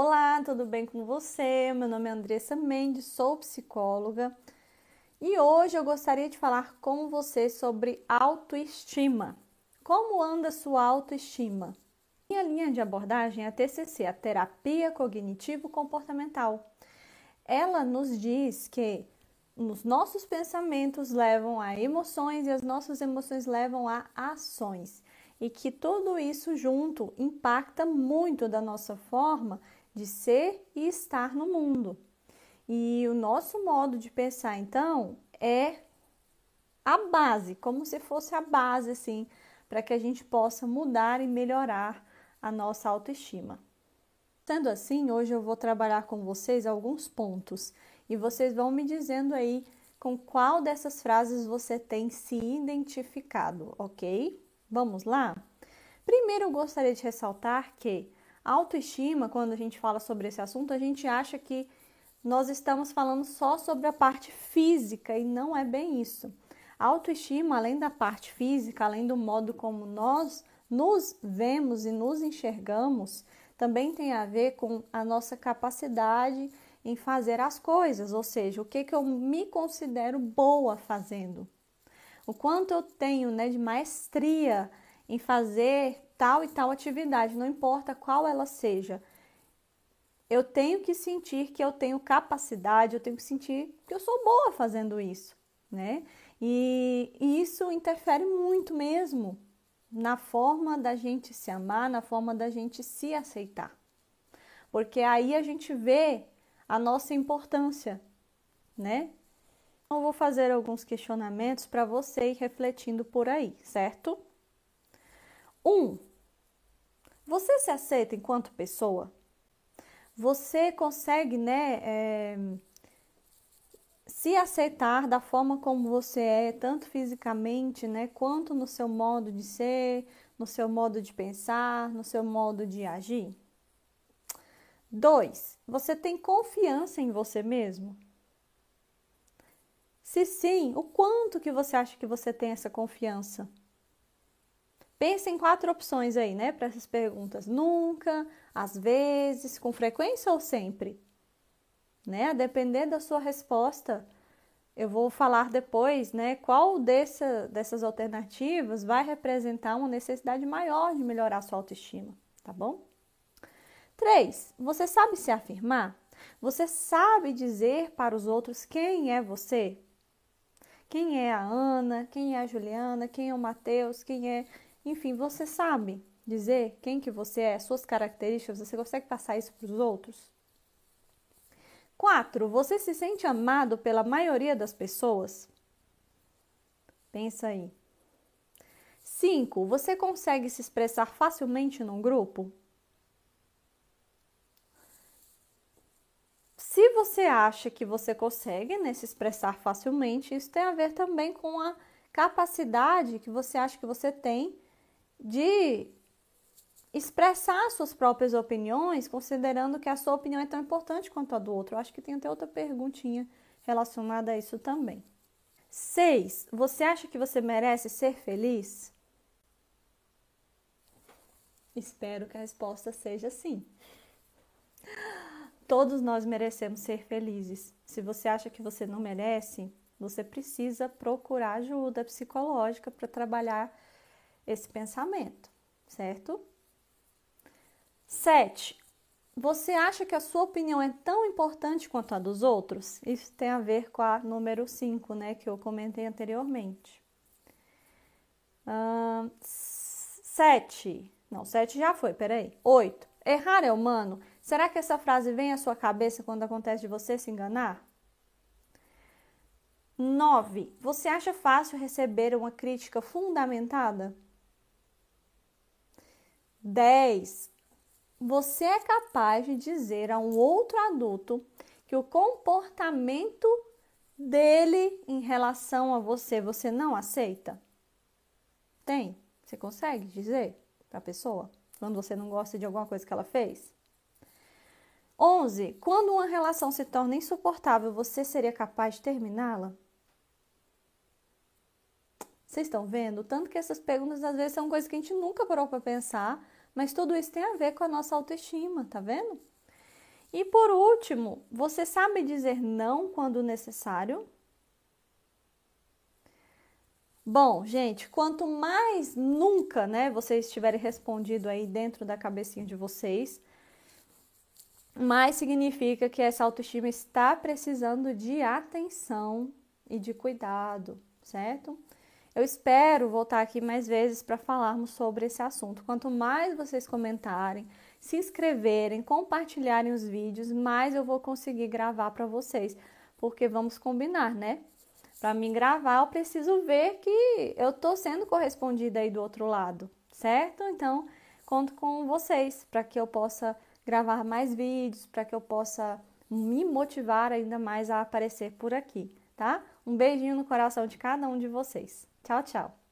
Olá, tudo bem com você? Meu nome é Andressa Mendes, sou psicóloga e hoje eu gostaria de falar com você sobre autoestima. Como anda sua autoestima? Minha linha de abordagem é a TCC, a Terapia Cognitivo-Comportamental. Ela nos diz que os nossos pensamentos levam a emoções e as nossas emoções levam a ações e que tudo isso junto impacta muito da nossa forma de ser e estar no mundo. E o nosso modo de pensar, então, é a base, como se fosse a base, assim, para que a gente possa mudar e melhorar a nossa autoestima. Sendo assim, hoje eu vou trabalhar com vocês alguns pontos e vocês vão me dizendo aí com qual dessas frases você tem se identificado, ok? Vamos lá? Primeiro, eu gostaria de ressaltar que autoestima, quando a gente fala sobre esse assunto, a gente acha que nós estamos falando só sobre a parte física e não é bem isso. A autoestima, além da parte física, além do modo como nós nos vemos e nos enxergamos, também tem a ver com a nossa capacidade em fazer as coisas, ou seja, o que, que eu me considero boa fazendo o quanto eu tenho né, de maestria em fazer tal e tal atividade, não importa qual ela seja. Eu tenho que sentir que eu tenho capacidade, eu tenho que sentir que eu sou boa fazendo isso, né? E, e isso interfere muito mesmo na forma da gente se amar, na forma da gente se aceitar. Porque aí a gente vê a nossa importância, né? Eu vou fazer alguns questionamentos para você ir refletindo por aí, certo? Um, você se aceita enquanto pessoa? Você consegue, né, é, se aceitar da forma como você é, tanto fisicamente, né, quanto no seu modo de ser, no seu modo de pensar, no seu modo de agir? Dois, você tem confiança em você mesmo? Se sim, o quanto que você acha que você tem essa confiança? Pense em quatro opções aí, né, para essas perguntas. Nunca, às vezes, com frequência ou sempre? Né? A depender da sua resposta, eu vou falar depois, né, qual dessa, dessas alternativas vai representar uma necessidade maior de melhorar sua autoestima, tá bom? Três, você sabe se afirmar? Você sabe dizer para os outros quem é você? quem é a Ana, quem é a Juliana, quem é o Matheus, quem é. Enfim, você sabe dizer quem que você é, suas características, você consegue passar isso para os outros? Quatro, você se sente amado pela maioria das pessoas? Pensa aí. Cinco, você consegue se expressar facilmente num grupo? Se você acha que você consegue né, se expressar facilmente, isso tem a ver também com a capacidade que você acha que você tem de expressar suas próprias opiniões, considerando que a sua opinião é tão importante quanto a do outro. Eu acho que tem até outra perguntinha relacionada a isso também. 6. Você acha que você merece ser feliz? Espero que a resposta seja sim. Todos nós merecemos ser felizes. Se você acha que você não merece, você precisa procurar ajuda psicológica para trabalhar esse pensamento, certo? 7. Você acha que a sua opinião é tão importante quanto a dos outros? Isso tem a ver com a número 5, né, que eu comentei anteriormente. 7. Não, 7 já foi, peraí. 8. Errar é humano? Será que essa frase vem à sua cabeça quando acontece de você se enganar? 9. Você acha fácil receber uma crítica fundamentada? 10. Você é capaz de dizer a um outro adulto que o comportamento dele em relação a você, você não aceita? Tem? Você consegue dizer para a pessoa quando você não gosta de alguma coisa que ela fez? 11. Quando uma relação se torna insuportável, você seria capaz de terminá-la? Vocês estão vendo? Tanto que essas perguntas às vezes são coisas que a gente nunca parou para pensar, mas tudo isso tem a ver com a nossa autoestima, tá vendo? E por último, você sabe dizer não quando necessário? Bom, gente, quanto mais nunca, né, vocês tiverem respondido aí dentro da cabecinha de vocês, mais significa que essa autoestima está precisando de atenção e de cuidado, certo? Eu espero voltar aqui mais vezes para falarmos sobre esse assunto. Quanto mais vocês comentarem, se inscreverem, compartilharem os vídeos, mais eu vou conseguir gravar para vocês, porque vamos combinar, né? Para mim gravar, eu preciso ver que eu estou sendo correspondida aí do outro lado, certo? Então, conto com vocês para que eu possa gravar mais vídeos, para que eu possa me motivar ainda mais a aparecer por aqui, tá? Um beijinho no coração de cada um de vocês. Tchau, tchau.